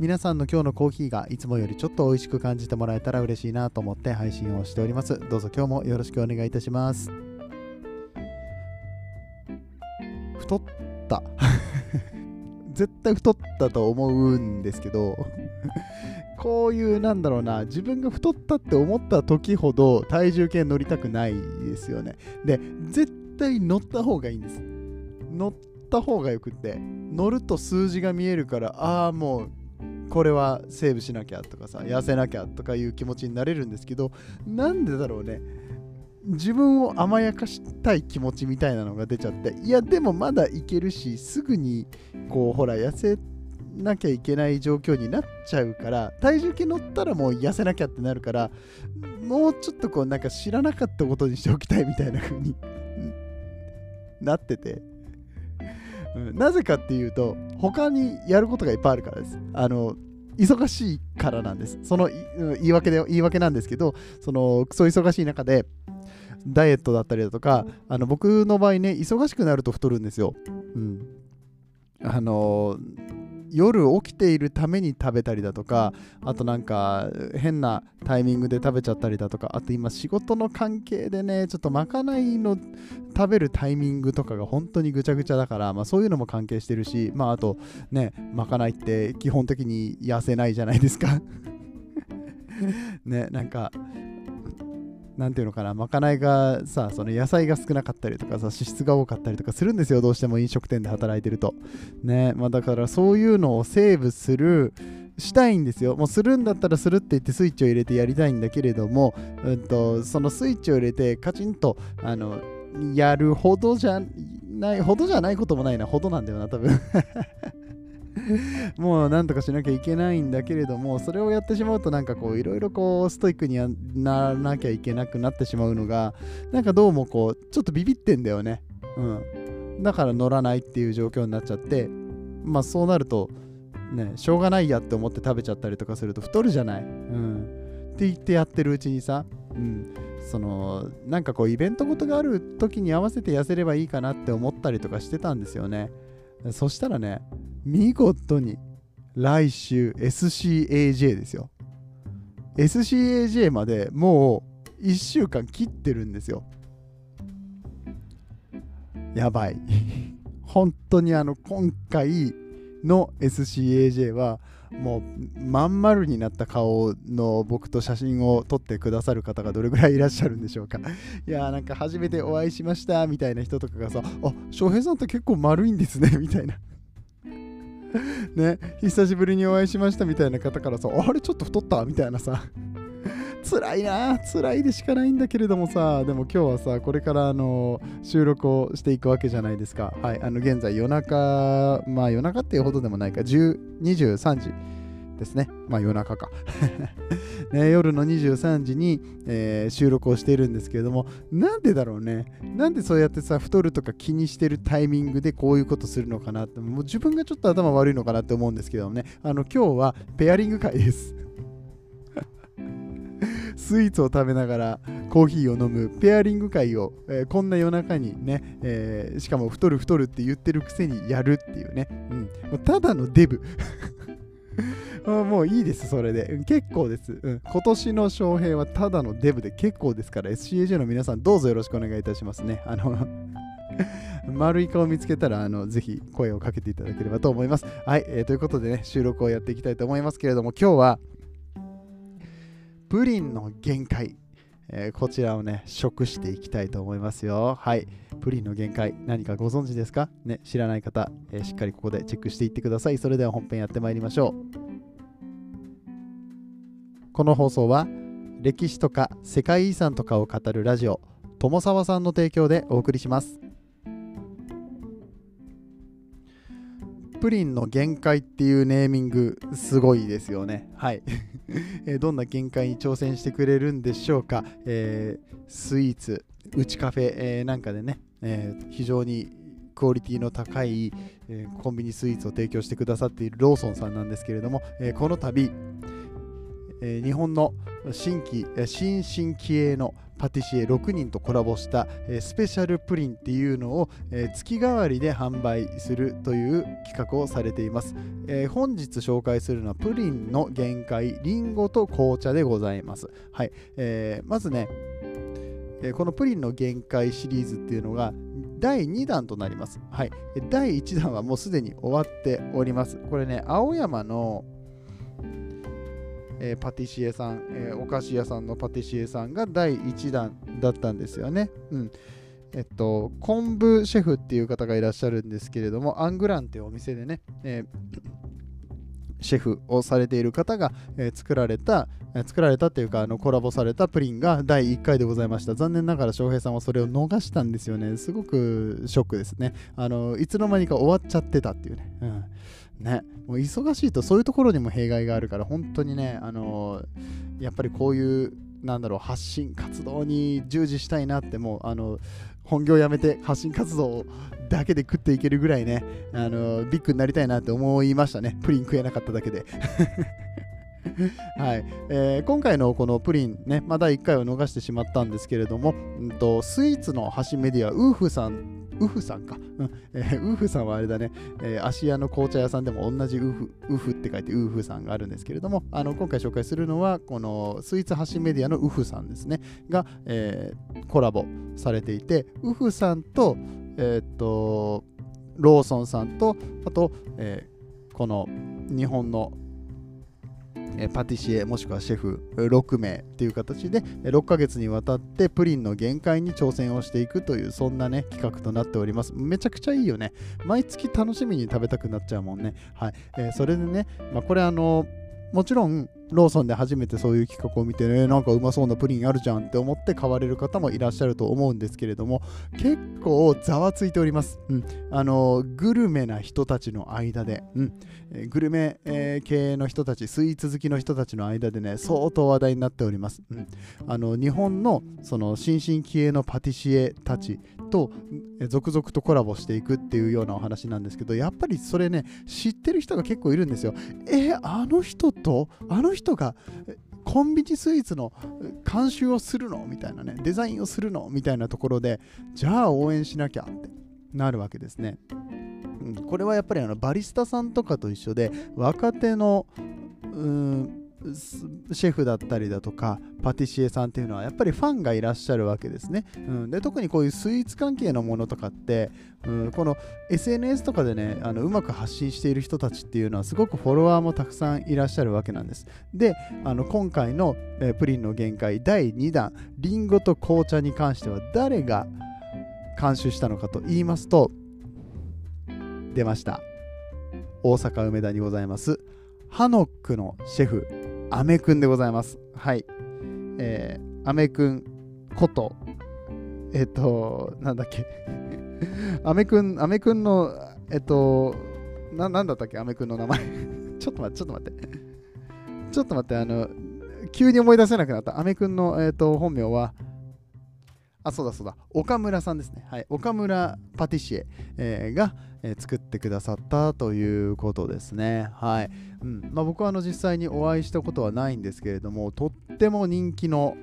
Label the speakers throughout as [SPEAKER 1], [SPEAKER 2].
[SPEAKER 1] 皆さんの今日のコーヒーがいつもよりちょっと美味しく感じてもらえたら嬉しいなと思って配信をしております。どうぞ今日もよろしくお願いいたします。太った。絶対太ったと思うんですけど、こういうなんだろうな、自分が太ったって思った時ほど体重計乗りたくないですよね。で、絶対乗った方がいいんです。乗った方がよくって、乗ると数字が見えるから、ああ、もうこれはセーブしなきゃとかさ痩せなきゃとかいう気持ちになれるんですけどなんでだろうね。自分を甘やかしたい気持ちみたいなのが出ちゃっていやでもまだいけるしすぐにこうほら痩せなきゃいけない状況になっちゃうから体重計乗ったらもう痩せなきゃってなるからもうちょっとこうなんか知らなかったことにしておきたいみたいな風になっててうん。なぜかっていうと他にやることがいっぱいあるからです。あの忙しいからなんです。その言い訳で言い訳なんですけどそのクソ忙しい中でダイエットだったりだとかあの僕の場合ね忙しくなると太るんですよ、うん、あの夜起きているために食べたりだとかあとなんか変なタイミングで食べちゃったりだとかあと今仕事の関係でねちょっとまかないの食べるタイミングとかが本当にぐちゃぐちゃだから、まあ、そういうのも関係してるしまああとねまかないって基本的に痩せないじゃないですか。ねなんかなんていうのかなまかないがさその野菜が少なかったりとかさ脂質が多かったりとかするんですよどうしても飲食店で働いてると。ねまあだからそういうのをセーブするしたいんですよ。もうするんだったらするって言ってスイッチを入れてやりたいんだけれども、うん、とそのスイッチを入れてカチンとあのやるほどじゃないほどじゃないこともないなほどなんだよな多分。もうなんとかしなきゃいけないんだけれどもそれをやってしまうとなんかこういろいろこうストイックにならなきゃいけなくなってしまうのがなんかどうもこうちょっとビビってんだよね。うん。だから乗らないっていう状況になっちゃってまあそうなるとねしょうがないやって思って食べちゃったりとかすると太るじゃない。うん。って言ってやってるうちにさうん。そのなんかこうイベントごとがある時に合わせて痩せればいいかなって思ったりとかしてたんですよね。そしたらね見事に来週 SCAJ ですよ。SCAJ までもう1週間切ってるんですよ。やばい。本当にあの今回の SCAJ はもうまん丸になった顔の僕と写真を撮ってくださる方がどれぐらいいらっしゃるんでしょうか。いやーなんか初めてお会いしましたみたいな人とかがさあ翔平さんって結構丸いんですねみたいな。ね久しぶりにお会いしましたみたいな方からさあれちょっと太ったみたいなさ。辛いな辛いでしかないんだけれどもさ。でも今日はさこれからあの収録をしていくわけじゃないですか。はいあの現在夜中まあ夜中っていうほどでもないか。10 23時。ですね。まあ夜中か。ね、夜の23時に、えー収録をしているんですけれどもなんでだろうね。なんでそうやってさ太るとか気にしてるタイミングでこういうことするのかなってもう自分がちょっと頭悪いのかなって思うんですけどもね。あの今日はペアリング会です。スイーツを食べながらコーヒーを飲むペアリング会を、えーこんな夜中にね、えーしかも太る太るって言ってるくせにやるっていうね、うん、ただのデブ。もういいです、それで。結構です、うん。今年の翔平はただのデブで結構ですから、SCAJ の皆さん、どうぞよろしくお願いいたしますね。あの 丸い顔見つけたら、あのぜひ声をかけていただければと思います。はい、えーということでね、収録をやっていきたいと思いますけれども、今日は、プリンの限界。えーこちらをね、食していきたいと思いますよ。はい。プリンの限界、何かご存知ですか？ね、知らない方、えーしっかりここでチェックしていってください。それでは本編やってまいりましょう。この放送は歴史とか世界遺産とかを語るラジオ友沢さんの提供でお送りしますプリンの限界っていうネーミングすごいですよね。はい。どんな限界に挑戦してくれるんでしょうか。えースイーツ、うちカフェ、えーなんかでね、えー非常にクオリティの高い、えーコンビニスイーツを提供してくださっているローソンさんなんですけれども、えーこの度、えー日本の新規新進気鋭のパティシエ6人とコラボした、えースペシャルプリンっていうのを、えー月替わりで販売するという企画をされています、えー本日紹介するのはプリンの限界リンゴと紅茶でございますはい、えーまずね、えーこのプリンの限界シリーズっていうのが第2弾となります。はい。第1弾はもうすでに終わっております。これね、青山の、えーパティシエさん、えーお菓子屋さんのパティシエさんが第1弾だったんですよね。うん。えっと、昆布シェフっていう方がいらっしゃるんですけれども、アングランっていうお店でね、えシェフをされている方が、え作られた、え作られたっていうかあのコラボされたプリンが第1回でございました。残念ながら翔平さんはそれを逃したんですよね。すごくショックですね。あのいつの間にか終わっちゃってたっていうね,、うん、ねもう忙しいとそういうところにも弊害があるから本当にねあのやっぱりこういうなんだろう発信活動に従事したいなってもうあの本業やめて発信活動だけで食っていけるぐらいね、あのビッグになりたいなって思いましたね。プリン食えなかっただけで。はいえー今回のこのプリンね、まあ、第1回を逃してしまったんですけれども、うんとスイーツの発信メディア、ウーフさん、ウフさんか、うん。えウフさんはあれだね、え芦屋の紅茶屋さんでも同じウフウフって書いてウフさんがあるんですけれども、あの今回紹介するのは、このスイーツ発信メディアのウフさんですね、が、えーコラボされていて、ウフさんと、えーっと、ローソンさんと、あと、えーこの日本のえパティシエもしくはシェフ6名という形で6ヶ月にわたってプリンの限界に挑戦をしていくというそんなね企画となっております。めちゃくちゃいいよね。毎月楽しみに食べたくなっちゃうもんね。はい、えーそれでね、まあ、これあのもちろんローソンで初めてそういう企画を見てねなんかうまそうなプリンあるじゃんって思って買われる方もいらっしゃると思うんですけれども結構ざわついております、うん、あのグルメな人たちの間で、うん。グルメ、えー系の人たちスイーツ好きの人たちの間でね相当話題になっております、うん、あの日本のその新進気鋭のパティシエたちと続々とコラボしていくっていうようなお話なんですけどやっぱりそれね知ってる人が結構いるんですよ。えーあの人とあの人がえコンビニスイーツの監修をするの？みたいなね。デザインをするの？みたいなところでじゃあ応援しなきゃってなるわけですね。うん。これはやっぱりあのバリスタさんとかと一緒で若手のうーんシェフだったりだとかパティシエさんっていうのはやっぱりファンがいらっしゃるわけですね、うん、で特にこういうスイーツ関係のものとかって、うん、この SNS とかでねあのうまく発信している人たちっていうのはすごくフォロワーもたくさんいらっしゃるわけなんです。であの今回の、えープリンの限界第2弾リンゴと紅茶に関しては誰が監修したのかと言いますと出ました。大阪梅田にございます。ハノックのシェフ。アメくんでございますはいえー、アメくんことえっ、となんだっけ アメくんアメくんのえっ、とななんだったっけアメくんの名前 ちょっと待ってちょっと待ってちょっと待ってあの急に思い出せなくなったアメくんの、えー、と本名はあ、そうだそうだ。岡村さんですね。はい。岡村パティシエ、えーが、え作ってくださったということですね。はい。うんまあ、僕はあの実際にお会いしたことはないんですけれども、とっても人気の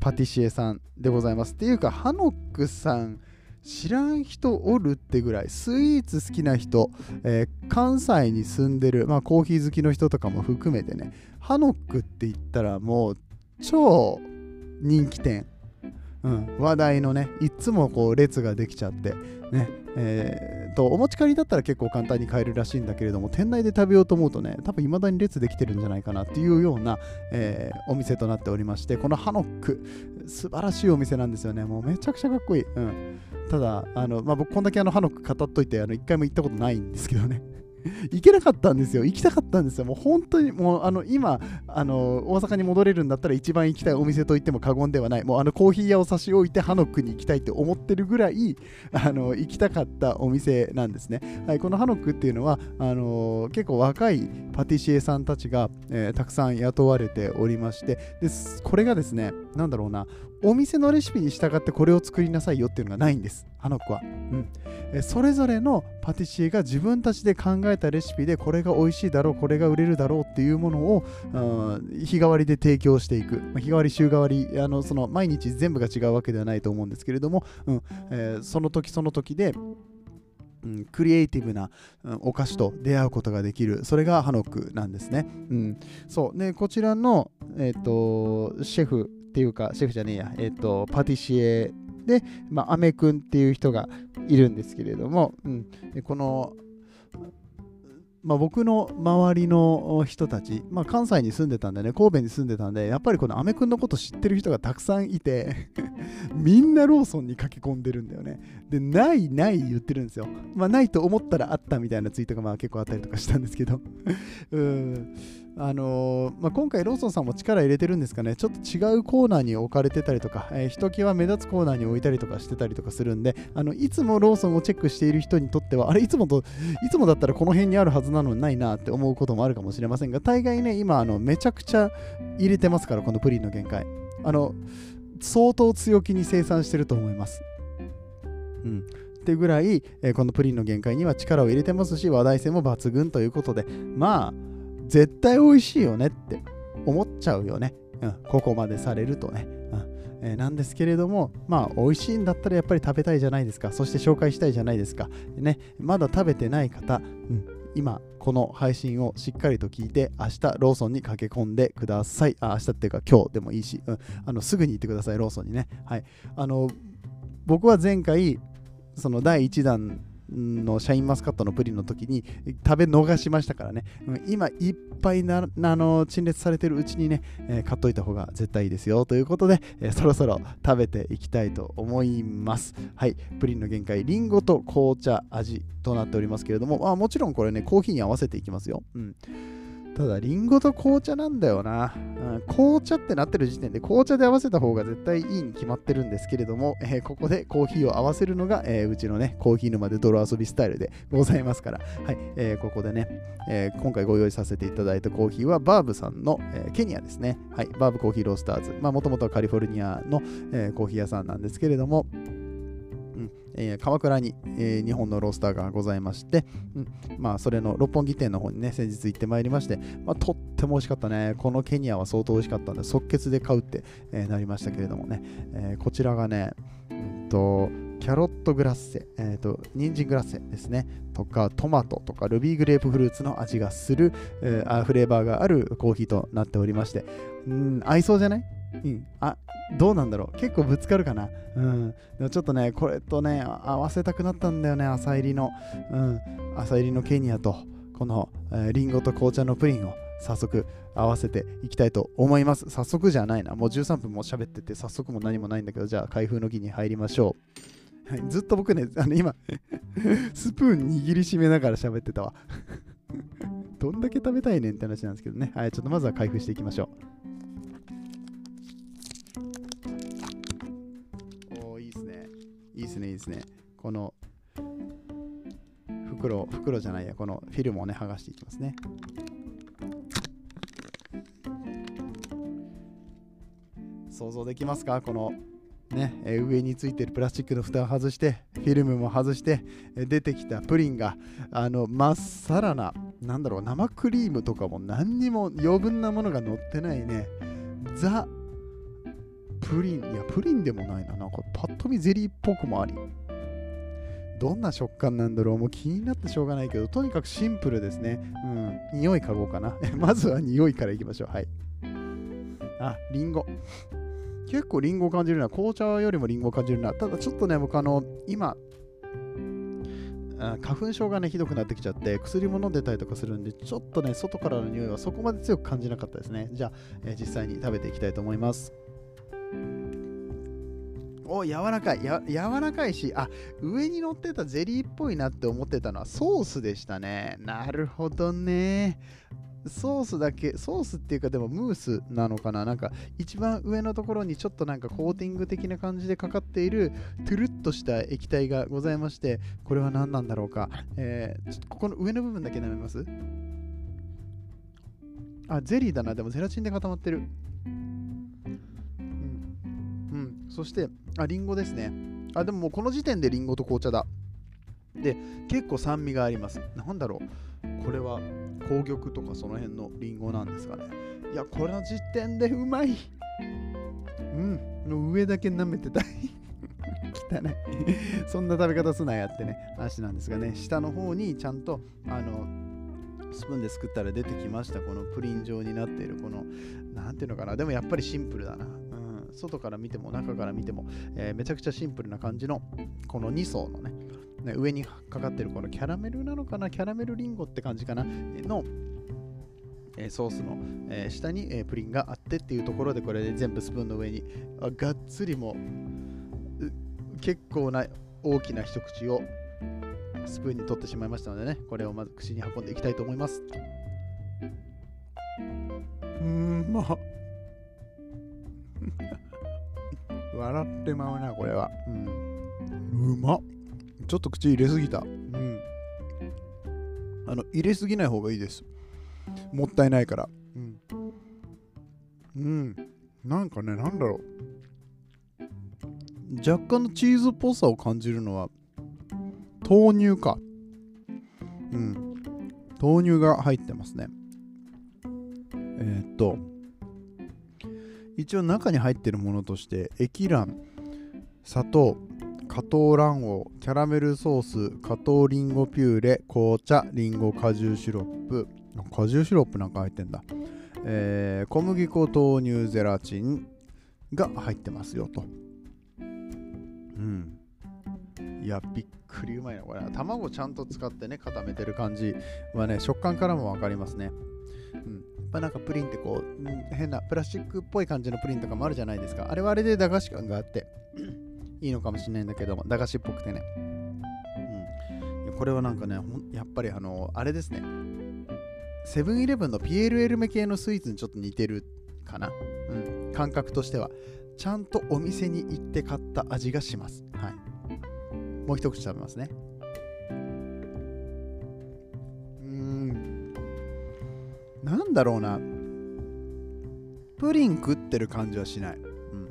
[SPEAKER 1] パティシエさんでございます。っていうか、ハノックさん、知らん人おるってぐらいスイーツ好きな人、えー関西に住んでる、まあ、コーヒー好きの人とかも含めてねハノックって言ったらもう超人気店うん、話題のねいつもこう列ができちゃってねえーとお持ち帰りだったら結構簡単に買えるらしいんだけれども店内で食べようと思うとね多分未だに列できてるんじゃないかなっていうような、えーお店となっておりましてこのハノック素晴らしいお店なんですよね。もうめちゃくちゃかっこいい、うん、ただあの、まあ、僕こんだけあのハノック語っといてあの一回も行ったことないんですけどね。行けなかったんですよ。行きたかったんですよ。もう本当に、もうあの今あの、大阪に戻れるんだったら一番行きたいお店と言っても過言ではない。もうあのコーヒー屋を差し置いて、ハノックに行きたいって思ってるぐらい、あの行きたかったお店なんですね。はい、このハノックっていうのは、あの結構若いパティシエさんたちが、えー、たくさん雇われておりまして、でこれがですね、なんだろうな、お店のレシピに従ってこれを作りなさいよっていうのがないんです。ハノックは。うん。それぞれのパティシエが自分たちで考えたレシピでこれが美味しいだろうこれが売れるだろうっていうものをうん日替わりで提供していく、ま、日替わり週替わりあのその毎日全部が違うわけではないと思うんですけれども、うん。えー、その時その時でうん、クリエイティブな、お菓子と出会うことができる。それがハノックなんですね、うん、そう。でこちらの、えーと、シェフっていうかシェフじゃねえや、えーとパティシエで、まあ、アメ君っていう人がいるんですけれども、うん、この、まあ、僕の周りの人たち、まあ、関西に住んでたんでね、神戸に住んでたんで、やっぱりこのアメ君のこと知ってる人がたくさんいて みんなローソンに駆け込んでるんだよね。で、ないない言ってるんですよ。まあ、ないと思ったらあったみたいなツイートがまあ結構あったりとかしたんですけど うんあのー、まあ、今回ローソンさんも力入れてるんですかね、ちょっと違うコーナーに置かれてたりとか、えー、ひときわ目立つコーナーに置いたりとかしてたりとかするんで、あのいつもローソンをチェックしている人にとっては、あれ、いつもと、いつもだったらこの辺にあるはずなのにないなって思うこともあるかもしれませんが、大概ね、今、あのめちゃくちゃ入れてますから、このプリンの限界。あの、相当強気に生産してると思います。うん。ってぐらい、えー、このプリンの限界には力を入れてますし、話題性も抜群ということで、まあ、絶対美味しいよねって思っちゃうよね。うん、ここまでされるとね。うんえ、なんですけれども、まあ、美味しいんだったらやっぱり食べたいじゃないですか。そして紹介したいじゃないですか。ね、まだ食べてない方、うん、今、この配信をしっかりと聞いて、明日ローソンに駆け込んでください。あ、明日っていうか今日でもいいし、うん、あのすぐに行ってください、ローソンにね。はい。あの、僕は前回、その第1弾のシャインマスカットのプリンの時に食べ逃しましたからね、今いっぱいなあの陳列されてるうちにね、えー、買っといた方が絶対いいですよということで、えー、そろそろ食べていきたいと思います。はい、プリンの限界、りんごと紅茶味となっておりますけれども、まあもちろんこれね、コーヒーに合わせていきますよ。うんただ、リンゴと紅茶なんだよな、うん。紅茶ってなってる時点で紅茶で合わせた方が絶対いいに決まってるんですけれども、えー、ここでコーヒーを合わせるのが、えー、うちのね、コーヒー沼で泥遊びスタイルでございますから、はい、えー、ここでね、え今回ご用意させていただいたコーヒーはバーブさんの、えケニアですね。はい、バーブコーヒーロースターズ。もともとはカリフォルニアの、えコーヒー屋さんなんですけれども、えー、鎌倉に、えー、日本のロースターがございまして、うん、まあ、それの六本木店の方にね、先日行ってまいりまして、まあ、とっても美味しかったね。このケニアは相当美味しかったんで、即決で買うって、えー、なりましたけれどもね、えこちらがね、うんと、キャロットグラッセ、えーと、人参グラッセですね、とかトマトとかルビーグレープフルーツの味がする、えー、フレーバーがあるコーヒーとなっておりまして、うん、合いそうじゃない？うん、あどうなんだろう？結構ぶつかるかな？うん。でもちょっとねこれとね合わせたくなったんだよね朝入りの。うん。朝入りのケニアとこの、えー、リンゴと紅茶のプリンを早速合わせていきたいと思います。早速じゃないな。もう13分も喋ってて早速も何もないんだけどじゃあ開封の儀に入りましょう、はい、ずっと僕ねあの今 スプーン握りしめながら喋ってたわ。どんだけ食べたいねんって話なんですけどね。はい。ちょっとまずは開封していきましょう。いいですね、いいですね。この袋、袋じゃないや、このフィルムをね、剥がしていきますね。想像できますか？このね、え上についてるプラスチックの蓋を外してフィルムも外してえ出てきたプリンがあのまっさらななんだろう生クリームとかも何にも余分なものが乗ってないねザプリン、いや、プリンでもないな。なんか、パッと見ゼリーっぽくもあり。どんな食感なんだろうもう気になってしょうがないけど、とにかくシンプルですね。うん。匂い嗅ごうかな。まずは匂いからいきましょう。はい。あ、リンゴ。結構リンゴ感じるな。紅茶よりもリンゴ感じるな。ただちょっとね、僕あの、今、花粉症がね、ひどくなってきちゃって、薬も飲んでたりとかするんで、ちょっとね、外からの匂いはそこまで強く感じなかったですね。じゃあ、えー、実際に食べていきたいと思います。お柔らかい。や柔らかいしあ上に乗ってたゼリーっぽいなって思ってたのはソースでしたね。なるほどね。ソースだけソースっていうかでもムースなのかな？なんか一番上のところにちょっとなんかコーティング的な感じでかかっているトゥルッとした液体がございましてこれは何なんだろうか、えー、ちょっとここの上の部分だけ舐めます？あゼリーだな。でもゼラチンで固まってる。そして、あ、リンゴですね。あ、でももうこの時点でリンゴと紅茶だ。で、結構酸味があります。なんだろう。これは紅玉とかその辺のリンゴなんですかね。いや、この時点でうまい。うん、の上だけ舐めてたい。汚い。そんな食べ方すなやってね、話なんですがね、下の方にちゃんと、あの、スプーンですくったら出てきましたこのプリン状になっているこの何ていうのかなでもやっぱりシンプルだな外から見ても中から見ても、えー、めちゃくちゃシンプルな感じのこの2層のねね上にかかってるこのキャラメルなのかなキャラメルリンゴって感じかなのえソースの、え、下に、え、プリンがあってっていうところでこれで全部スプーンの上にあがっつりも結構な大きな一口をスプーンに取ってしまいましたのでねこれをまず口に運んでいきたいと思います。うんまあ。笑ってまうな、これは。うん。うまっ。ちょっと口入れすぎた。うん。あの、入れすぎない方がいいです。もったいないから。うん。うん。なんかね、なんだろう。若干のチーズっぽさを感じるのは、豆乳か。うん。豆乳が入ってますね。一応中に入ってるものとして液卵砂糖加糖卵黄キャラメルソース加糖リンゴピューレ紅茶リンゴ果汁シロップ。果汁シロップなんか入ってんだ、えー、小麦粉豆乳ゼラチンが入ってますよと。うん。いやびっくりうまいなこれ卵ちゃんと使ってね固めてる感じはね食感からも分かりますね。うん。ぱなんかプリンってこう、変なプラスチックっぽい感じのプリンとかもあるじゃないですか。あれはあれで駄菓子感があっていいのかもしれないんだけども、駄菓子っぽくてね。うん、これはなんかね、やっぱりあの、あれですね。セブンイレブンのピエールエルメ系のスイーツにちょっと似てるかな。うん、感覚としては。ちゃんとお店に行って買った味がします。はい。もう一口食べますね。だろうな。プリン食ってる感じはしない、うん、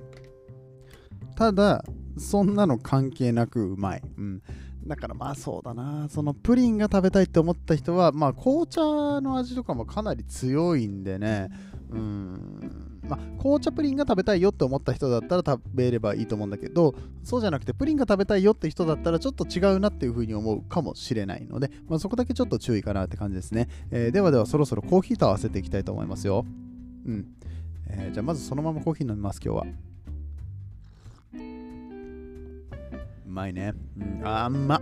[SPEAKER 1] ただそんなの関係なくうまい、うん、だからまあそうだな。そのプリンが食べたいって思った人はまあ紅茶の味とかもかなり強いんでね。うん。まあ、紅茶プリンが食べたいよって思った人だったら食べればいいと思うんだけど、そうじゃなくてプリンが食べたいよって人だったらちょっと違うなっていうふうに思うかもしれないので、まあ、そこだけちょっと注意かなって感じですね。えー、ではではそろそろコーヒーと合わせていきたいと思いますよ。うん。えー、じゃあまずそのままコーヒー飲みます、今日は。うまいね。うん、あんま。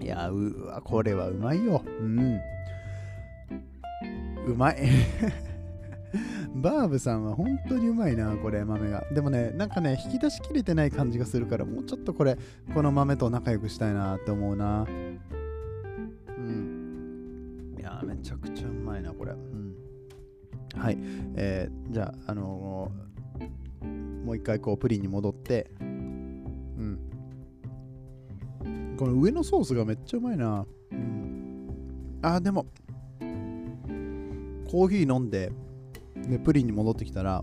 [SPEAKER 1] いや、うわ、これはうまいよ。うん。うまい。バーブさんは本当にうまいな、これ、豆が。でもね、なんかね、引き出しきれてない感じがするから、もうちょっとこれ、この豆と仲良くしたいなって思うな。うん。いやめちゃくちゃうまいな、これ。うん。はい。えー、じゃあ、あのー、もう一回こう、プリンに戻って、うん。この上のソースがめっちゃうまいな。うん。あ、でも、コーヒー飲んで、でプリンに戻ってきたら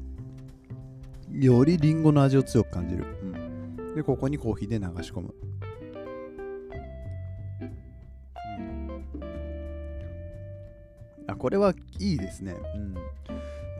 [SPEAKER 1] よりリンゴの味を強く感じる、うん、でここにコーヒーで流し込む、うん、あこれはいいですね、うん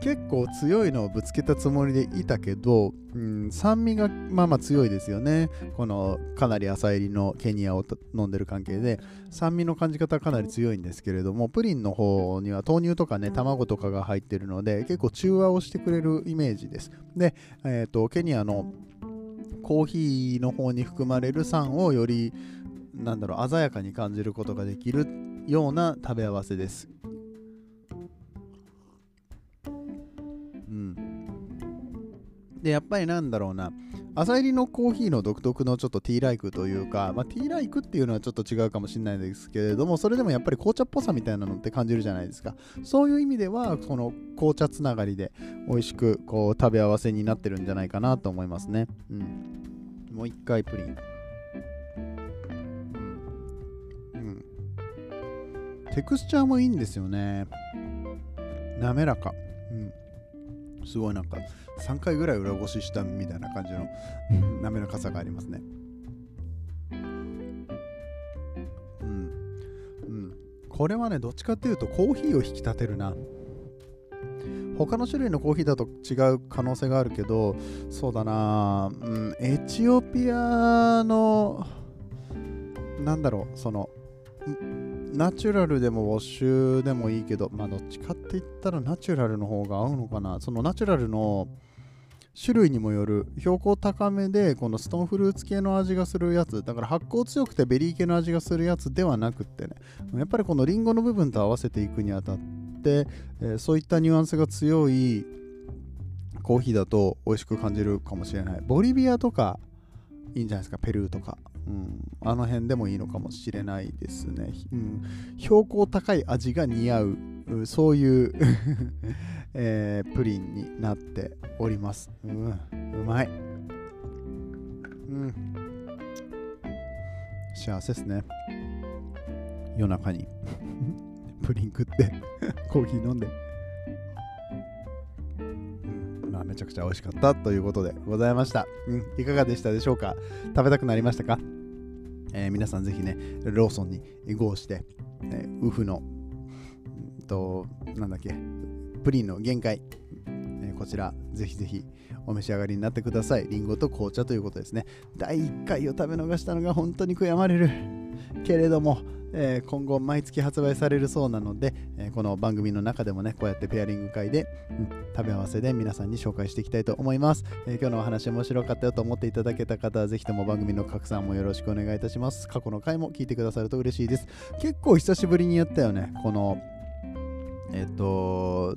[SPEAKER 1] 結構強いのをぶつけたつもりでいたけど、うん、酸味がまあまあ強いですよね。このかなり浅入りのケニアを飲んでる関係で、酸味の感じ方はかなり強いんですけれども、プリンの方には豆乳とかね、卵とかが入ってるので、結構中和をしてくれるイメージです。で、えーと、ケニアのコーヒーの方に含まれる酸をよりなんだろう鮮やかに感じることができるような食べ合わせです。でやっぱりなんだろうな朝入りのコーヒーの独特のちょっとティーライクというか、まあ、ティーライクっていうのはちょっと違うかもしれないですけれども、それでもやっぱり紅茶っぽさみたいなのって感じるじゃないですか。そういう意味では、この紅茶つながりで美味しくこう食べ合わせになってるんじゃないかなと思いますね。うん。もう一回プリン。うん。テクスチャーもいいんですよね。滑らか。うん。すごいなんか3回ぐらい裏ごししたみたいな感じの滑らかさがありますね。うん。これはね、どっちかっていうとコーヒーを引き立てるな。他の種類のコーヒーだと違う可能性があるけど、そうだな、うん、エチオピアの、なんだろう、その、ナチュラルでもウォッシュでもいいけど、まあどっちかって言ったらナチュラルの方が合うのかな。そのナチュラルの種類にもよる標高高めでこのストーンフルーツ系の味がするやつ。だから発酵強くてベリー系の味がするやつではなくってね。やっぱりこのリンゴの部分と合わせていくにあたって、えー、そういったニュアンスが強いコーヒーだと美味しく感じるかもしれない。ボリビアとかいいんじゃないですか？ペルーとか、うん、あの辺でもいいのかもしれないですね、うん、標高高い味が似合う。そういう えー、プリンになっております。うん、うまい。うん。幸せですね。夜中に。プリン食って コーヒー飲んで、まあ、めちゃくちゃ美味しかったということでございました。うん、いかがでしたでしょうか？食べたくなりましたか、皆さんぜひね、ローソンに移行して、えー、ウフの、うんと、なんだっけ、プリンの限界、えー、こちらぜひぜひお召し上がりになってください。りんごと紅茶ということですね。第1回を食べ逃したのが本当に悔やまれる。けれども、えー、今後毎月発売されるそうなので、えー、この番組の中でもねこうやってペアリング会で、うん、食べ合わせで皆さんに紹介していきたいと思います、えー、今日のお話面白かったよと思っていただけた方はぜひとも番組の拡散もよろしくお願いいたします。過去の回も聞いてくださると嬉しいです。結構久しぶりにやったよねこのえっ、と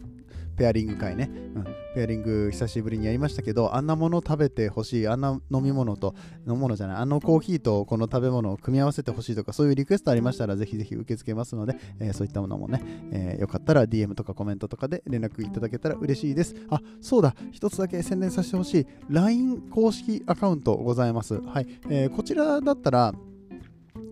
[SPEAKER 1] ペアリング会ね、うん、ペアリング久しぶりにやりましたけどあんなもの食べてほしいあんな飲み物と飲み物じゃないあのコーヒーとこの食べ物を組み合わせてほしいとかそういうリクエストありましたらぜひぜひ受け付けますので、えー、そういったものもね、えー、よかったら DM とかコメントとかで連絡いただけたら嬉しいです。あそうだ。一つだけ宣伝させてほしい。LINE 公式アカウントございます。はい、えー、こちらだったら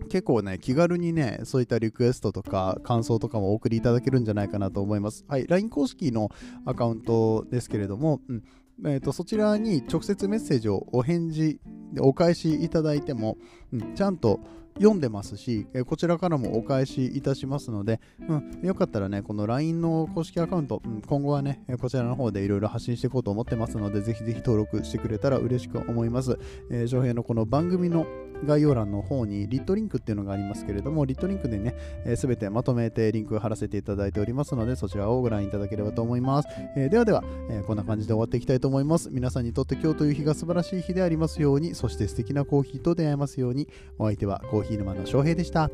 [SPEAKER 1] 結構ね、気軽にね、そういったリクエストとか感想とかもお送りいただけるんじゃないかなと思います。はい、LINE 公式のアカウントですけれども、うんえーと、そちらに直接メッセージをお返事、お返しいただいても、うん、ちゃんと読んでますし、え、こちらからもお返しいたしますので、うん、よかったらね、この LINE の公式アカウント、うん、今後はね、こちらの方でいろいろ発信していこうと思ってますので、ぜひぜひ登録してくれたら嬉しく思います。えー、翔平のこの番組の概要欄の方にリットリンクっていうのがありますけれども、リットリンクでね、す、え、べ、ー、てまとめてリンク貼らせていただいておりますので、そちらをご覧いただければと思います。えー、ではでは、えー、こんな感じで終わっていきたいと思います。皆さんにとって今日という日が素晴らしい日でありますように、そして素敵なコーヒーと出会えますように、お相手はコーヒーコーヒー沼の翔平でした。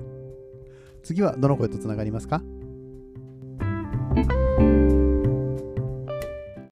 [SPEAKER 1] 次はどの声とつながりますか？